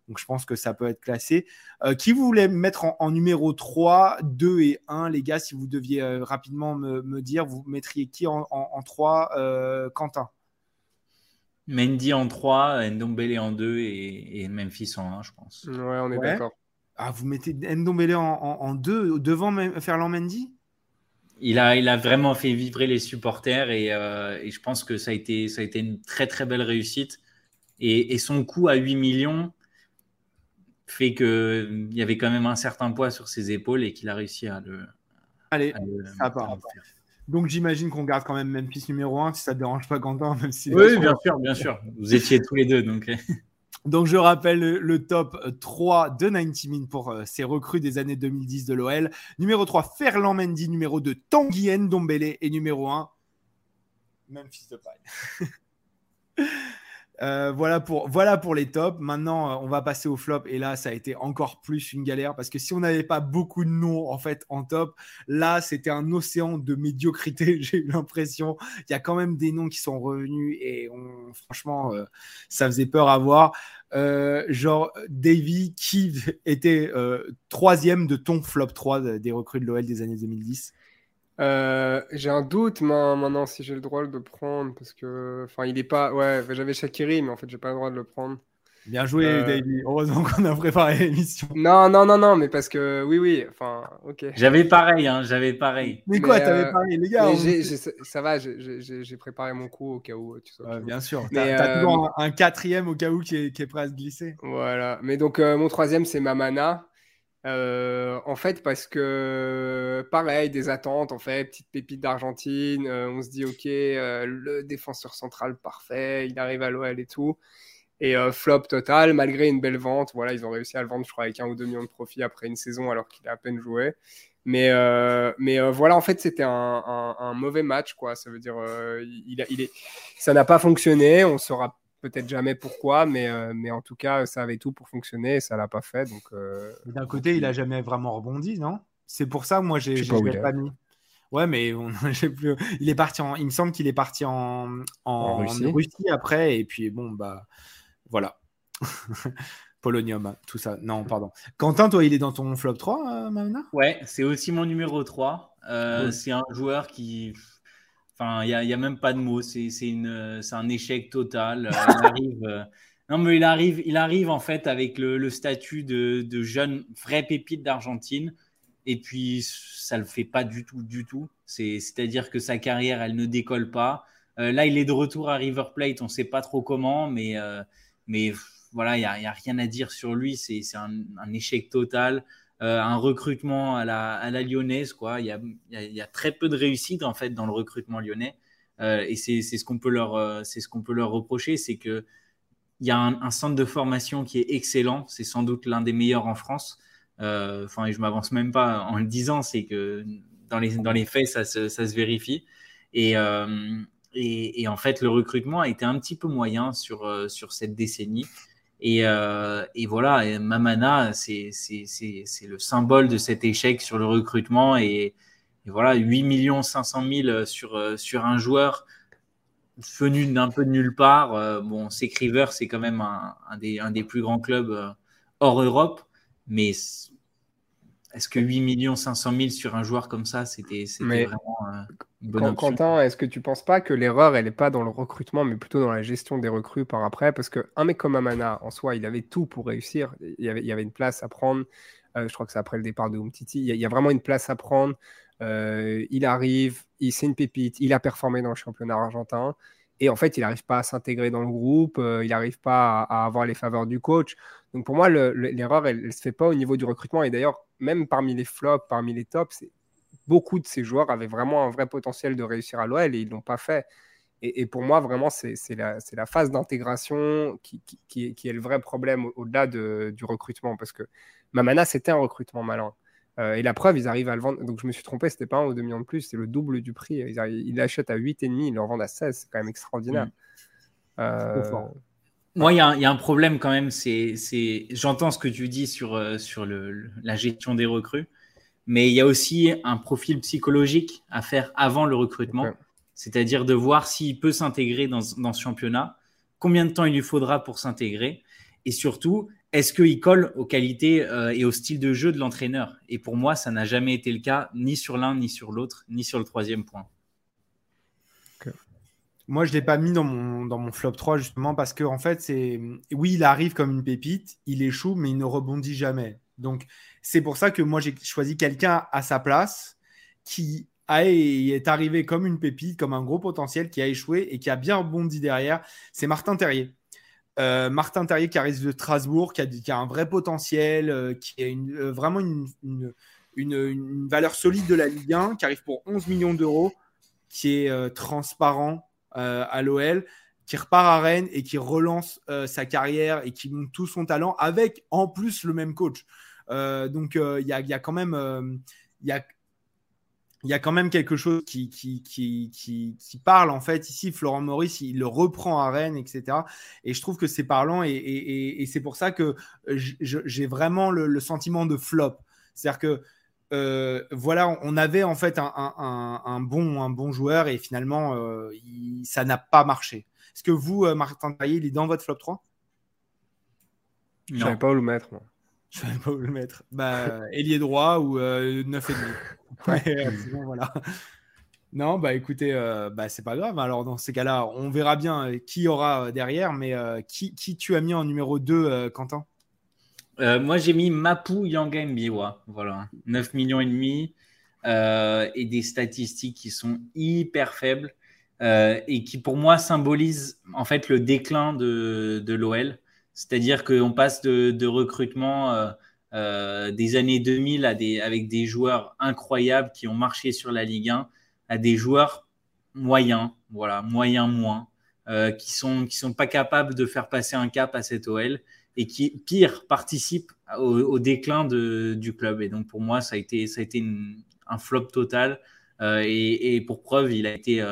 Donc je pense que ça peut être classé. Euh, qui vous voulez mettre en, numéro 3, 2 et 1, les gars, si vous deviez euh, rapidement me, dire, vous mettriez qui en, 3 euh, Quentin? Mendy en 3, Ndombele en 2 et, Memphis en 1, je pense. Ouais, on est d'accord. Ah, vous mettez Ndombele en, 2 devant Ferland Mendy? Il a, il a vraiment fait vibrer les supporters et, et, je pense que ça a, été, ça a été une très très belle réussite. Et, et son coût à 8 millions, fait qu'il y avait quand même un certain poids sur ses épaules et qu'il a réussi à le. Allez, ça part. Donc j'imagine qu'on garde quand même Memphis numéro 1 si ça ne dérange pas Quentin, même si. Oui, bien sûr, bien sûr. Vous étiez tous les deux. Donc, donc je rappelle le, top 3 de 90 Min pour euh, ces recrues des années 2010 de l'OL. Numéro 3, Ferland Mendy. Numéro 2, Tanguy Dombele. Et numéro 1, Memphis de paille. Euh, voilà, pour, les tops. Maintenant, euh, on va passer au flop. Et là, ça a été encore plus une galère parce que si on n'avait pas beaucoup de noms en fait en top, là, c'était un océan de médiocrité. J'ai eu l'impression. Il y a quand même des noms qui sont revenus et franchement, euh, ça faisait peur à voir. genre Davy qui était troisième de ton flop 3 des recrues de l'OL des années 2010. Euh, j'ai un doute maintenant si j'ai le droit de le prendre parce que enfin il est pas ouais j'avais Shakiri mais en fait j'ai pas le droit de le prendre. Bien joué euh, David. Heureusement qu'on a préparé l'émission. Non non non non mais parce que oui oui enfin ok. J'avais pareil hein j'avais pareil. Mais, quoi t'avais euh, pareil les gars. ça va j'ai préparé mon coup au cas où tu bien sûr. T'as toujours un, quatrième au cas où qui est, qui est prêt à se glisser. Voilà mais donc mon troisième c'est Mamana. Euh, en fait, parce que pareil, des attentes, en fait, petite pépite d'Argentine, euh, on se dit ok, euh, le défenseur central parfait, il arrive à l'OL et tout, et flop total, malgré une belle vente. Voilà, ils ont réussi à le vendre, je crois, avec un ou deux millions de profits après une saison alors qu'il a à peine joué. Mais, mais voilà, en fait, c'était un, mauvais match, quoi. Ça veut dire, il, il est, ça n'a pas fonctionné. On sera peut-être jamais pourquoi, mais, euh, mais en tout cas, ça avait tout pour fonctionner et ça l'a pas fait. Donc, euh, D'un côté, il a jamais vraiment rebondi, non? C'est pour ça, moi, j'ai pas, pas mis. Ouais, mais on, plus... il est parti en. Il me semble qu'il est parti en, en, Russie. après, et puis bon, bah voilà. Polonium, tout ça. Non, pardon. Quentin, toi, il est dans ton flop 3, euh, Ouais, c'est aussi mon numéro 3. C'est un joueur qui Enfin, il n'y a, a, même pas de mots. C'est un échec total. Euh, il arrive, euh, non, mais il arrive, il arrive en fait avec le, le statut de, de, jeune vrai pépite d'Argentine. Et puis, ça le fait pas du tout, du tout. C'est-à-dire que sa carrière, elle ne décolle pas. Euh, là, il est de retour à River Plate. On ne sait pas trop comment, mais, mais voilà, il n'y a, a, rien à dire sur lui. C'est un, un, échec total. Euh, un recrutement à la, lyonnaise. Quoi. Il, y a, très peu de réussite en fait dans le recrutement lyonnais. Euh, et c'est ce qu'on peut leur euh, c'est ce qu'on peut leur reprocher, c'est que il y a un, centre de formation qui est excellent. C'est sans doute l'un des meilleurs en France. Enfin, je m'avance même pas en le disant, c'est que dans les, faits, ça se, vérifie. Et, et, en fait, le recrutement a été un petit peu moyen sur cette décennie. Et, euh, et voilà, Mamana, c'est le symbole de cet échec sur le recrutement. Et, voilà, 8 500 000 sur, euh, sur un joueur venu d'un peu de nulle part. bon, c'est c'est quand même un, des, un, des, plus grands clubs hors Europe. Mais est-ce que 8 500 000 sur un joueur comme ça, c'était vraiment euh, une bonne option Quentin, est-ce que tu ne penses pas que l'erreur, elle n'est pas dans le recrutement, mais plutôt dans la gestion des recrues par après? Parce qu'un mec comme Amana, en soi, il avait tout pour réussir. Il y avait, il y avait une place à prendre. Euh, je crois que c'est après le départ de Umtiti. Il y, a, vraiment une place à prendre. Euh, il arrive, c'est une pépite. Il a performé dans le championnat argentin. Et en fait, il n'arrive pas à s'intégrer dans le groupe, il n'arrive pas à, avoir les faveurs du coach. Donc pour moi, l'erreur, elle ne se fait pas au niveau du recrutement. Et d'ailleurs, même parmi les flops, parmi les tops, beaucoup de ces joueurs avaient vraiment un vrai potentiel de réussir à l'OL et ils ne l'ont pas fait. Et, pour moi, vraiment, c'est la, la, phase d'intégration qui, qui, qui, est le vrai problème au-delà du recrutement. Parce que Mamana, c'était un recrutement malin. Euh, et la preuve, ils arrivent à le vendre. Donc je me suis trompé, c'était pas un ou deux millions de plus, c'est le double du prix. Ils, l'achètent à 8,5, ils le vendent à 16, c'est quand même extraordinaire. Mmh. Euh, moi, il y, a un problème quand même. C'est, j'entends ce que tu dis sur, euh, sur le, la gestion des recrues, mais il y a aussi un profil psychologique à faire avant le recrutement, c'est-à-dire de voir s'il peut s'intégrer dans, dans ce championnat, combien de temps il lui faudra pour s'intégrer, et surtout, est-ce qu'il colle aux qualités euh, et au style de jeu de l'entraîneur? Et pour moi, ça n'a jamais été le cas, ni sur l'un, ni sur l'autre, ni sur le troisième point. Moi, je ne l'ai pas mis dans mon, dans mon flop 3 justement parce que, en fait, c'est. Oui, il arrive comme une pépite, il échoue, mais il ne rebondit jamais. Donc, c'est pour ça que moi, j'ai choisi quelqu'un à sa place qui a, est arrivé comme une pépite, comme un gros potentiel, qui a échoué et qui a bien rebondi derrière. C'est Martin Terrier. Euh, Martin Terrier qui arrive de Strasbourg, qui a, qui a un vrai potentiel, euh, qui a euh, vraiment une, une, une, valeur solide de la Ligue 1, qui arrive pour 11 millions d'euros, qui est transparent à l'OL, qui repart à Rennes et qui relance sa carrière et qui monte tout son talent avec en plus le même coach. donc il y a, y, a, quand même il y a y a quand même quelque chose qui, qui, qui, qui, parle en fait. Ici, Florent Maurice, il le reprend à Rennes, etc. Et je trouve que c'est parlant et, et, c'est pour ça que j'ai vraiment le, sentiment de flop. C'est-à-dire que euh, voilà, on avait en fait un, un, un, bon, un bon joueur et finalement, euh, ça n'a pas marché. Est-ce que vous, euh, Martin Taillé, il est dans votre flop 3 Je ne savais pas où le mettre. Moi. Je ne savais pas où le mettre. Bah, ailier droit ou 9,5. Ouais, voilà. Non, bah écoutez, euh, bah, c'est pas grave. Alors dans ces cas-là, on verra bien qui aura derrière, mais qui, qui, tu as mis en numéro 2, Quentin? Moi, j'ai mis Mapu Yangembiwa. Voilà, 9 millions et demi et des statistiques qui sont hyper faibles et qui, pour moi, symbolisent en fait le déclin de, de l'OL. C'est-à-dire qu'on passe de, de recrutement euh, des années 2000 à des, avec des joueurs incroyables qui ont marché sur la Ligue 1 à des joueurs moyens, voilà, moyens moins, euh, qui sont qui sont pas capables de faire passer un cap à cette OL et qui pire participent au, déclin de, du club. Et donc pour moi, ça a été ça a été un flop total. Euh, et, et, pour preuve, il a été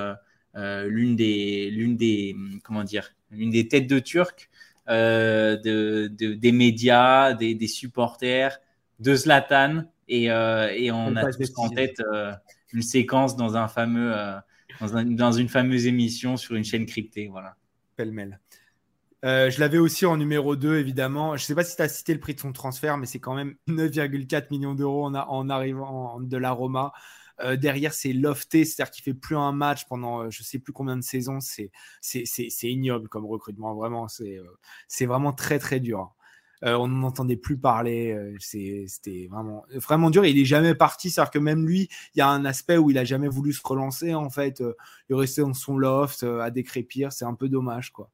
l'une des l'une des comment dire l'une des têtes de Turc euh, de, des médias, des, supporters, de Zlatan. Et, euh, et on a tous en tête euh, une séquence dans, un fameux, dans, dans, une fameuse émission sur une chaîne cryptée. Voilà. Pêle-mêle. Je l'avais aussi en numéro 2, évidemment. Je ne sais pas si tu as cité le prix de son transfert, mais c'est quand même 9,4 millions d'euros en, arrivant de la Roma. Euh, derrière, c'est lofté, c'est-à-dire qu'il fait plus un match pendant euh, je sais plus combien de saisons. C'est ignoble comme recrutement, vraiment. C'est euh, vraiment très très dur. on n'en entendait plus parler. C'était vraiment, dur. il est jamais parti. C'est-à-dire que même lui, il y a un aspect où il a jamais voulu se relancer. En fait, il est resté dans son loft à décrépir. C'est un peu dommage, quoi.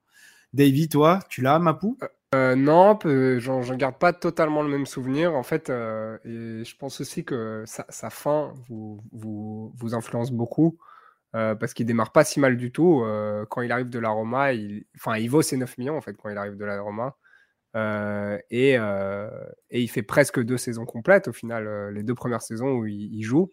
David, toi, tu l'as, Mapou euh, non, j'en garde pas totalement le même souvenir. En fait, euh, je pense aussi que sa, fin vous, influence beaucoup euh, parce qu'il démarre pas si mal du tout. quand il arrive de la Roma, il, enfin, il vaut ses 9 millions en fait quand il arrive de la Roma. et, il fait presque deux saisons complètes au final, les deux premières saisons où il, joue.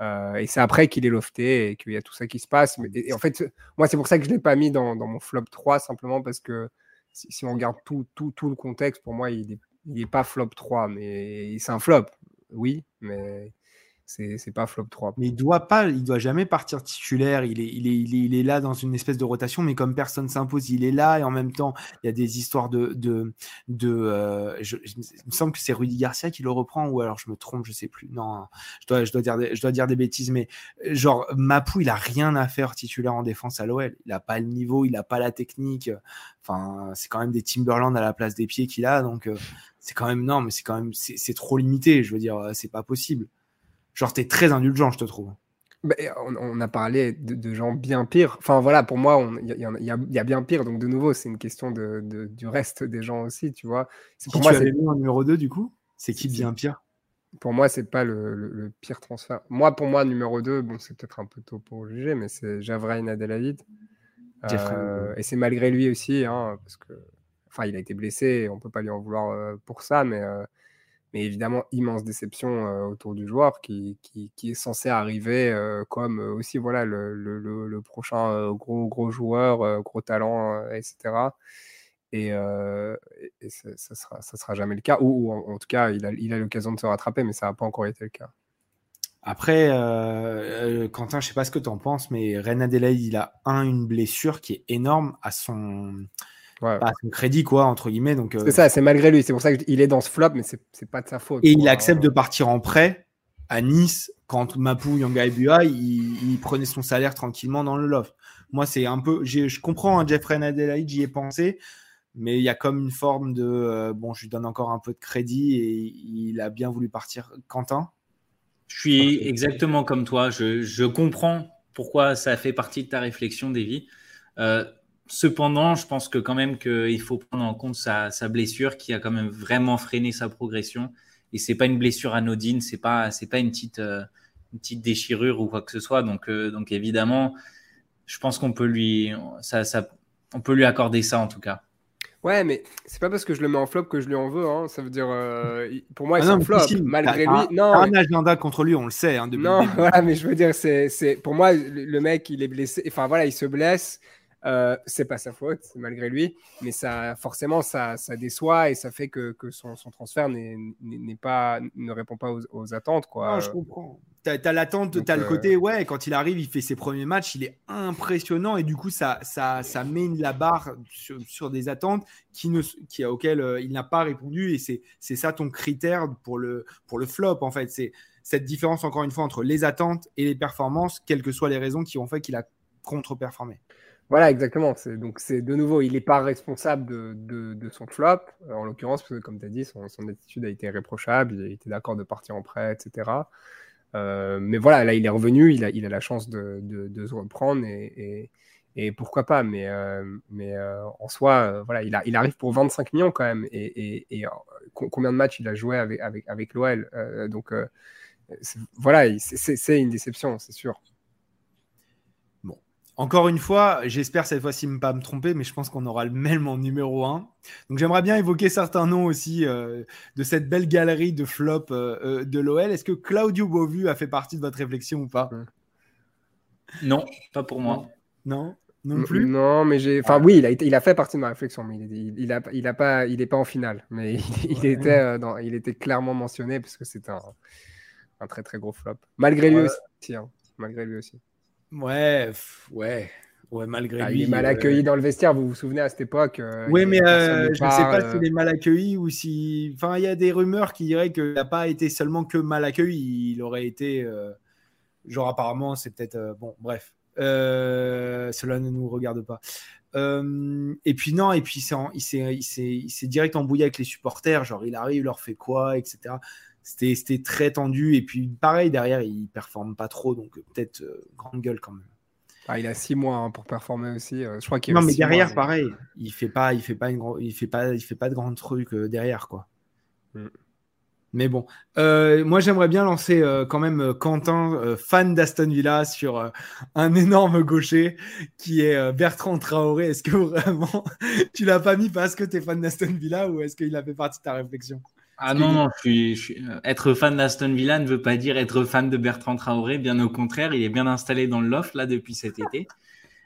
Et c'est après qu'il est lofté et qu'il y a tout ça qui se passe. Mais, et, en fait, moi, c'est pour ça que je ne l'ai pas mis dans, mon flop 3, simplement parce que si, si on regarde tout, tout, tout, le contexte, pour moi, il n'est il est pas flop 3, mais c'est un flop, oui, mais c'est pas flop 3. Mais il doit pas, il doit jamais partir titulaire. Il est, il est, il est, là dans une espèce de rotation, mais comme personne s'impose, il est là et en même temps, il y a des histoires de, de, de euh, je, il me semble que c'est Rudy Garcia qui le reprend ou alors je me trompe, je sais plus. Non, je dois, je dois dire, des, je dois dire des bêtises, mais genre Mapou, il a rien à faire titulaire en défense à l'OL. Il a pas le niveau, il a pas la technique. Enfin, c'est quand même des Timberland à la place des pieds qu'il a, donc euh, c'est quand même non, mais c'est quand même, c'est trop limité. Je veux dire, c'est pas possible. Genre, t'es très indulgent, je te trouve. Bah, on, a parlé de, gens bien pires. Enfin, voilà, pour moi, il y, a bien pire. Donc, de nouveau, c'est une question de, du reste des gens aussi, tu vois. Qui pour moi, c'est en numéro 2, du coup? C'est qui bien pire? Pour moi, c'est pas le, pire transfert. Moi, pour moi, numéro 2, bon, c'est peut-être un peu tôt pour juger, mais c'est Javrain Adelaide. Euh, et c'est malgré lui aussi, hein, parce que, enfin, il a été blessé, on peut pas lui en vouloir euh, pour ça, mais euh, mais évidemment, immense déception euh, autour du joueur qui, qui, est censé arriver euh, comme euh, aussi voilà, le, le, le prochain gros, gros joueur, gros talent, etc. Et, ça, ne sera, ça sera jamais le cas. Ou, en, tout cas, il a il a l'occasion de se rattraper, mais ça n'a pas encore été le cas. Après, Quentin, je sais pas ce que tu en penses, mais Ren Adelaide, il a un, une blessure qui est énorme à son, Ouais. son crédit, quoi, entre guillemets. Donc, euh, C'est ça, c'est malgré lui. C'est pour ça qu'il est dans ce flop, mais c'est pas de sa faute. Et il accepte de partir en prêt à Nice quand Mapou Yanga et Bua, il, prenait son salaire tranquillement dans le loft. Moi, c'est un peu. Je comprends, hein, Jeffrey Adelaide, j'y ai pensé, mais il y a comme une forme de. Euh, bon, je lui donne encore un peu de crédit et il a bien voulu partir. Quentin? Je suis exactement comme toi. Je, je, comprends pourquoi ça fait partie de ta réflexion, Davy. Euh, Cependant, je pense que quand même qu'il faut prendre en compte sa, blessure qui a quand même vraiment freiné sa progression. Et c'est pas une blessure anodine, c'est pas c'est pas une petite euh, une petite déchirure ou quoi que ce soit. Donc euh, donc évidemment, je pense qu'on peut lui ça, ça on peut lui accorder ça en tout cas. Ouais, mais c'est pas parce que je le mets en flop que je lui en veux. Hein. Ça veut dire, euh, pour moi, ah c'est un flop. malgré lui, non. Un agenda contre lui, on le sait. Hein, non, voilà, mais je veux dire, c'est, pour moi, le mec, il est blessé. Enfin voilà, il se blesse. Euh, c'est pas sa faute, malgré lui, mais ça, forcément, ça, ça déçoit et ça fait que, que son, son, transfert n'est pas, ne répond pas aux, attentes. Quoi. Non, je comprends. Tu as, l'attente, tu as le euh, côté, ouais, quand il arrive, il fait ses premiers matchs, il est impressionnant et du coup, ça, ça, ça met la barre sur, sur des attentes qui ne, qui, auxquelles euh, il n'a pas répondu et c'est ça ton critère pour le, pour le flop, en fait. C'est cette différence, encore une fois, entre les attentes et les performances, quelles que soient les raisons qui ont fait qu'il a contre-performé. Voilà, exactement. Donc, c'est de nouveau, il n'est pas responsable de, son flop, en l'occurrence, parce que, comme tu as dit, son, attitude a été réprochable, il été d'accord de partir en prêt, etc. Euh, mais voilà, là, il est revenu, il a, la chance de, se reprendre, et, pourquoi pas. Mais, euh, euh, en soi, voilà, il, arrive pour 25 millions quand même. Et, combien de matchs il a joué avec, avec, Donc, voilà, c'est une déception, c'est sûr. Encore une fois, j'espère cette fois-ci ne pas me tromper, mais je pense qu'on aura le même en numéro 1. Donc j'aimerais bien évoquer certains noms aussi euh, de cette belle galerie de flop euh, euh, de l'OL. Est-ce que Claudio Bovu a fait partie de votre réflexion ou pas? Non, pas pour moi. Non non plus? Non, mais j'ai. Enfin, oui, il a, il a fait partie de ma réflexion, mais il, il, a, il a pas, il est pas en finale. Mais il, était, dans, il était clairement mentionné parce que c'est un, un, très très gros flop. Malgré lui aussi. Hein. Malgré lui aussi. Ouais, ouais. Ouais, malgré ah, lui. Il est mal euh, accueilli dans le vestiaire, vous vous souvenez à cette époque euh, Oui, mais euh, je ne sais pas s'il est mal accueilli ou si. Enfin, il y a des rumeurs qui diraient qu'il n'a pas été seulement que mal accueilli, il aurait été. Genre, apparemment, c'est peut-être. Bon, bref. cela ne nous regarde pas. et puis, non, et puis il s'est direct embrouillé avec les supporters. Genre, il arrive, il leur fait quoi, etc c'était très tendu. Et puis, pareil, derrière, il performe pas trop. Donc, peut-être euh, grande gueule quand même. Ah, il a six mois hein, pour performer aussi. Euh, je crois qu'il non, mais derrière, pareil, il fait pas, il fait pas une, il fait pas, il fait pas de grands trucs euh, derrière, quoi. Mm. Mais bon, euh, moi j'aimerais bien lancer quand même Quentin, fan d'Aston Villa, sur un énorme gaucher qui est Bertrand Traoré. Est-ce que vraiment tu l'as pas mis parce que tu es fan d'Aston Villa ou est-ce qu'il a fait partie de ta réflexion? Ah non, non, je suis, être fan d'Aston Villa ne veut pas dire être fan de Bertrand Traoré. Bien au contraire, il est bien installé dans le loft là depuis cet été.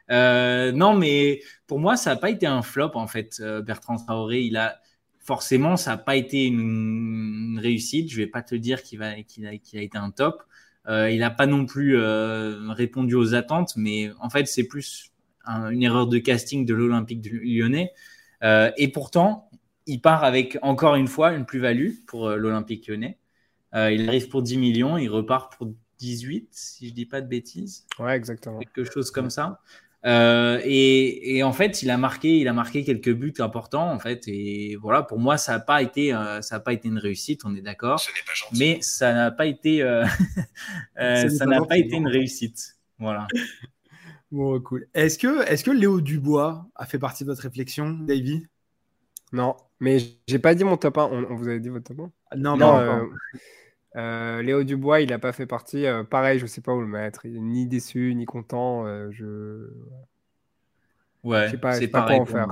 non, mais pour moi, ça n'a pas été un flop en fait. Bertrand Traoré, il a forcément, ça n'a pas été une, réussite. Je vais pas te dire qu'il a, été un top. Euh, il n'a pas non plus euh, répondu aux attentes, mais en fait, c'est plus une erreur de casting de l'Olympique lyonnais. Euh, et pourtant, il part avec encore une fois une plus-value pour l'Olympique lyonnais. il arrive pour 10 millions, il repart pour 18, si je dis pas de bêtises. Ouais, exactement. Quelque chose comme ça. Euh, et, en fait, il a marqué, il a marqué quelques buts importants en fait. Et voilà, pour moi, ça n'a pas été, euh, ça a pas été une réussite, on est d'accord. Mais ça n'a pas été, euh, ça n'a pas, été une réussite. Voilà. Bon, cool. Est-ce que, est-ce que Léo Dubois a fait partie de votre réflexion, Davy? Non, mais j'ai pas dit mon top 1. On, vous avait dit votre top 1 Non, non. Euh, Léo Dubois, il n'a pas fait partie. Euh, pareil, je ne sais pas où le mettre. Il est ni déçu, ni content. Euh, je. Ouais, je sais pas, quoi en faire.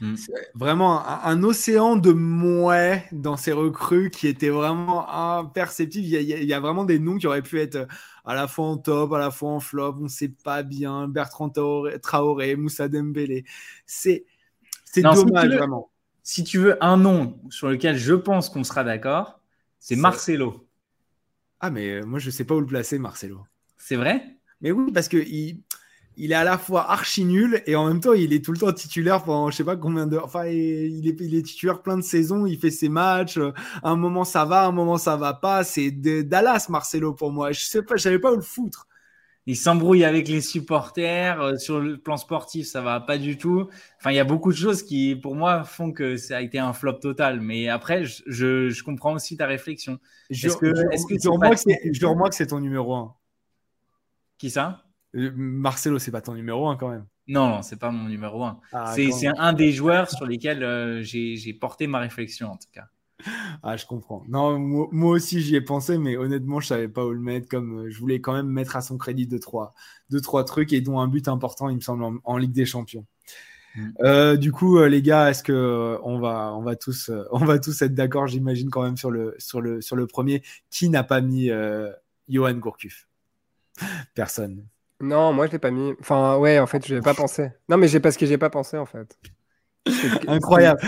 Hmm. Vraiment un, océan de mouais dans ces recrues qui étaient vraiment imperceptibles. Il y, a, vraiment des noms qui auraient pu être à la fois en top, à la fois en flop. On ne sait pas bien. Bertrand Traoré, Moussa Dembélé. C'est dommage, vraiment. Si tu veux un nom sur lequel je pense qu'on sera d'accord, c'est Marcelo. Ah, mais euh, moi, je sais pas où le placer, Marcelo. C'est vrai? Mais oui, parce que il, il, est à la fois archi nul et en même temps, il est tout le temps titulaire pendant je sais pas combien de. Enfin, il est, il est titulaire plein de saisons, il fait ses matchs. Euh, un moment, ça va, un moment, ça va pas. C'est Dallas, Marcelo, pour moi. Je sais pas, je savais pas où le foutre il s'embrouille avec les supporters. Euh, sur le plan sportif, ça va pas du tout. Enfin, il y a beaucoup de choses qui, pour moi, font que ça a été un flop total. Mais après, je, je, comprends aussi ta réflexion. Je, que, est-ce que je remarque que c'est ton numéro 1 Qui ça? Euh, Marcelo, c'est pas ton numéro 1 quand même. Non, non, c'est pas mon numéro 1. Ah, c'est un des joueurs sur lesquels euh, j'ai porté ma réflexion, en tout cas. Ah, je comprends. Non, moi, aussi, j'y ai pensé, mais honnêtement, je savais pas où le mettre. Comme euh, je voulais quand même mettre à son crédit deux trois, deux, trois trucs et dont un but important, il me semble, en, Ligue des Champions. Mm. Euh, du coup, euh, les gars, est-ce que on va, on va tous, on va tous être d'accord, j'imagine quand même sur le, sur le, sur le premier. Qui n'a pas mis Johan Gourcuff? Personne. Non, moi je l'ai pas mis. Enfin, ouais, en fait, je n'ai pas pensé. Non, mais j'ai parce que j'ai pas pensé en fait. Incroyable.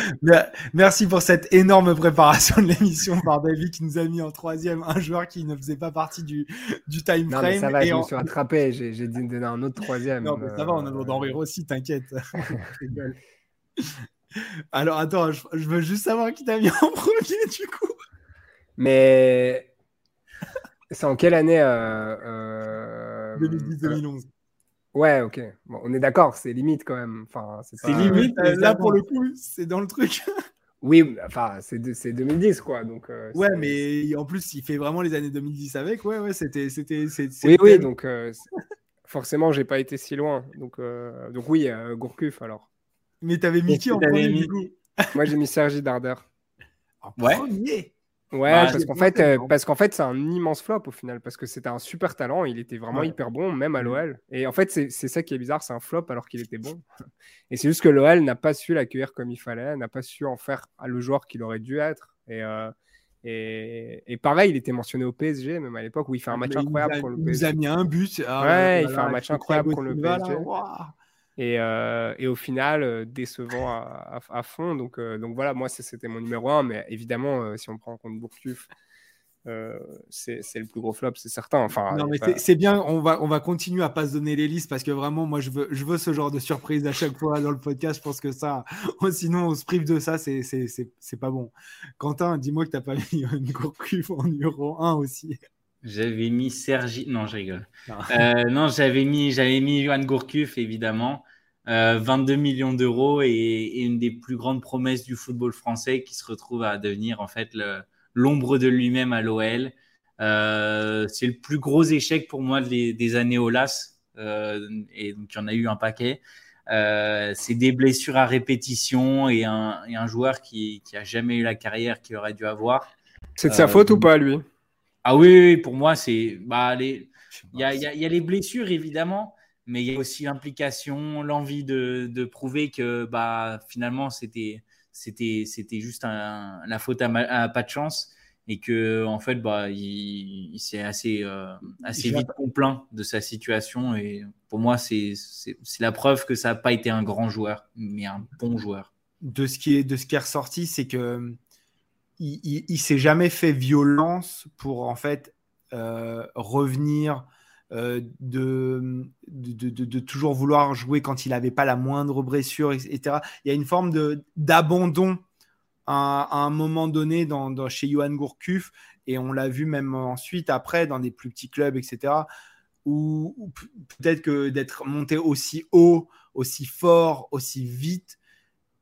Merci pour cette énorme préparation de l'émission par David qui nous a mis en troisième un joueur qui ne faisait pas partie du, du time frame. ça va, je me suis rattrapé. J'ai donné un autre troisième. Non, mais ça va, on a d'en rire aussi, t'inquiète. Alors attends, je, veux juste savoir qui t'a mis en premier du coup. Mais c'est en quelle année euh, 2010-2011 Ouais, ok. Bon, on est d'accord, c'est limite quand même. Enfin, c'est limite. Euh, là, pour le coup, c'est dans le truc. oui, enfin, c'est 2010, quoi. Donc, euh, ouais, mais en plus, il fait vraiment les années 2010 avec. Ouais, ouais, c'était. Oui, oui, donc euh, forcément, j'ai pas été si loin. Donc, donc oui, Gourcuff alors. Mais t'avais mis qui en premier, du coup Moi, j'ai mis Sergi Darder. En premier? Ouais, parce qu'en fait, euh, parce qu'en fait, c'est un immense flop au final, parce que c'était un super talent, il était vraiment hyper bon, même à mmh. l'OL. Et en fait, c'est ça qui est bizarre, c'est un flop alors qu'il était bon. Et c'est juste que l'OL n'a pas su l'accueillir comme il fallait, n'a pas su en faire le joueur qu'il aurait dû être. Et, euh, et, et, pareil, il était mentionné au PSG, même à l'époque où il fait un match incroyable pour le PSG. Il a mis un but. Ah ouais, il fait un match incroyable pour le PSG. Euh, et, au final, euh, décevant à, fond. Donc, euh, donc voilà, moi, c'était mon numéro un. Mais évidemment, si on prend en compte Bourcuff, c'est le plus gros flop, c'est certain. Enfin, non, mais c'est bien, on va, on va continuer à pas se donner les listes parce que vraiment, moi, je veux, je veux ce genre de surprise à chaque fois dans le podcast. Je pense que ça, sinon, on se prive de ça, c'est pas bon. Quentin, dis-moi que tu n'as pas mis une Gourcuff en numéro 1 aussi. J'avais mis Sergi. Non, je rigole. Non, j'avais mis, mis Johan Gourcuff, évidemment. 22 euh, millions d'euros et, une des plus grandes promesses du football français qui se retrouve à devenir en fait l'ombre de lui-même à l'OL. Euh, c'est le plus gros échec pour moi des, années Olas euh, et donc il y en a eu un paquet. c'est des blessures à répétition et un, joueur qui, qui a jamais eu la carrière qu'il aurait dû avoir. C'est de sa faute ou pas, lui? Ah oui, pour moi, c'est. Bah, les... il, y a, il, y a, les blessures, évidemment, mais il y a aussi l'implication, l'envie de, de, prouver que bah, finalement, c'était juste un, la faute à, pas de chance et que en fait bah il, s'est assez euh, assez vite complaint de sa situation et pour moi c'est la preuve que ça n'a pas été un grand joueur mais un bon joueur de ce qui est de ce qui est ressorti c'est que il, il, s'est jamais fait violence pour en fait euh, revenir euh, de, de, de, toujours vouloir jouer quand il n'avait pas la moindre blessure, etc. Il y a une forme d'abandon à, un moment donné dans, chez Johan Gourcuff, et on l'a vu même ensuite, après, dans des plus petits clubs, etc., où, peut-être que d'être monté aussi haut, aussi fort, aussi vite,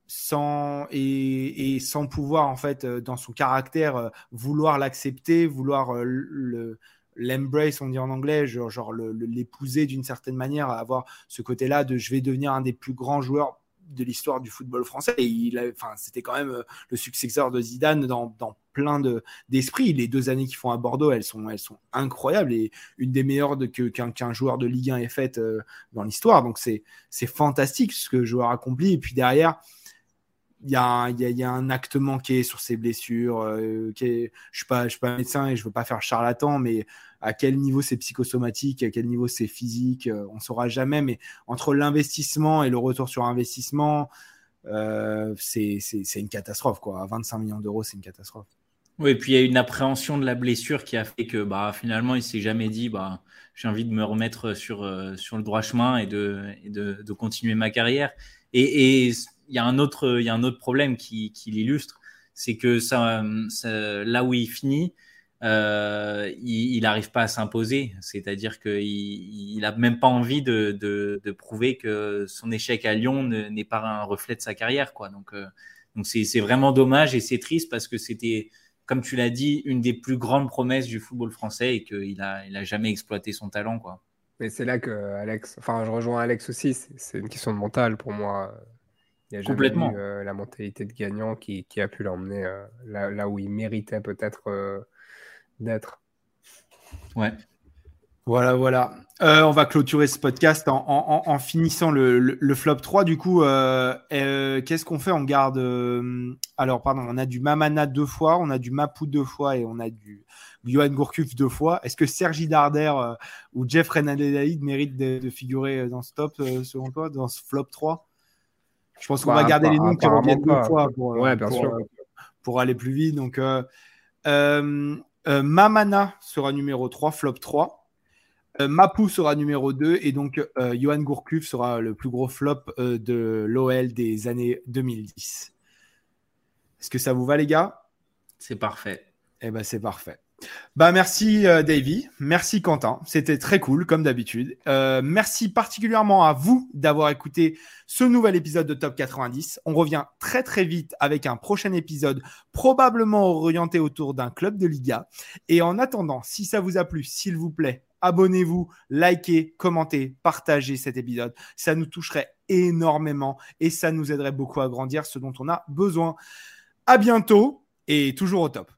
sans et, sans pouvoir en fait euh, dans son caractère euh, vouloir l'accepter, vouloir euh, le l'embrace, on dit en anglais, genre, genre l'épouser d'une certaine manière, avoir ce côté-là de je vais devenir un des plus grands joueurs de l'histoire du football français. Et il enfin, c'était quand même le successeur de Zidane dans, dans plein d'esprits. les deux années qu'ils font à Bordeaux, elles sont, elles sont incroyables et une des meilleures de, qu'un joueur de Ligue 1 ait faite dans l'histoire. Donc c'est fantastique ce que le joueur accompli. Et puis derrière, il y, a, un acte manqué sur ses blessures. Euh, je ne suis, pas médecin et je ne veux pas faire charlatan, mais à quel niveau c'est psychosomatique, à quel niveau c'est physique, euh, on ne saura jamais. Mais entre l'investissement et le retour sur investissement, euh, c'est une catastrophe. Quoi. À 25 millions d'euros, c'est une catastrophe. Oui, et puis il y a une appréhension de la blessure qui a fait que bah, finalement, il s'est jamais dit bah, j'ai envie de me remettre sur, le droit chemin et de continuer ma carrière. Et il y, a un autre, problème qui, l'illustre, c'est que là où il finit, euh, il n'arrive pas à s'imposer. C'est-à-dire qu'il n'a même pas envie de, prouver que son échec à Lyon n'est pas un reflet de sa carrière. Donc, euh, c'est vraiment dommage et c'est triste parce que c'était, comme tu l'as dit, une des plus grandes promesses du football français et qu'il n'a jamais exploité son talent. Mais c'est là que Alex, enfin, je rejoins Alex aussi, c'est une question de mental pour moi. Il y a Complètement. Euh, la mentalité de gagnant qui, qui a pu l'emmener euh, là, là, où il méritait peut-être d'être. Ouais. Voilà, voilà. Euh, on va clôturer ce podcast en, finissant le, flop 3. Du coup, euh, euh, qu'est-ce qu'on fait? On garde. alors, pardon, on a du Mamana deux fois, on a du Mapou deux fois et on a du Johan Gourcuff deux fois. Est-ce que Sergi Darder ou Jeff Renadelaïd méritent de, figurer dans ce top, selon toi, dans ce flop 3 Je pense qu'on va bah, garder les noms qui reviennent deux fois pour, pour, aller plus vite. Donc, euh, Mamana sera numéro 3, flop 3. Euh, Mapou sera numéro 2 et donc euh, Johan Gourcuff sera le plus gros flop de l'OL des années 2010. Est-ce que ça vous va les gars? C'est parfait. Eh ben c'est parfait. Bah merci euh, Davy, merci Quentin, c'était très cool comme d'habitude. Euh, merci particulièrement à vous d'avoir écouté ce nouvel épisode de Top 90. On revient très très vite avec un prochain épisode probablement orienté autour d'un club de Liga. Et en attendant, si ça vous a plu, s'il vous plaît, abonnez-vous, likez, commentez, partagez cet épisode. Ça nous toucherait énormément et ça nous aiderait beaucoup à grandir, ce dont on a besoin. À bientôt et toujours au top.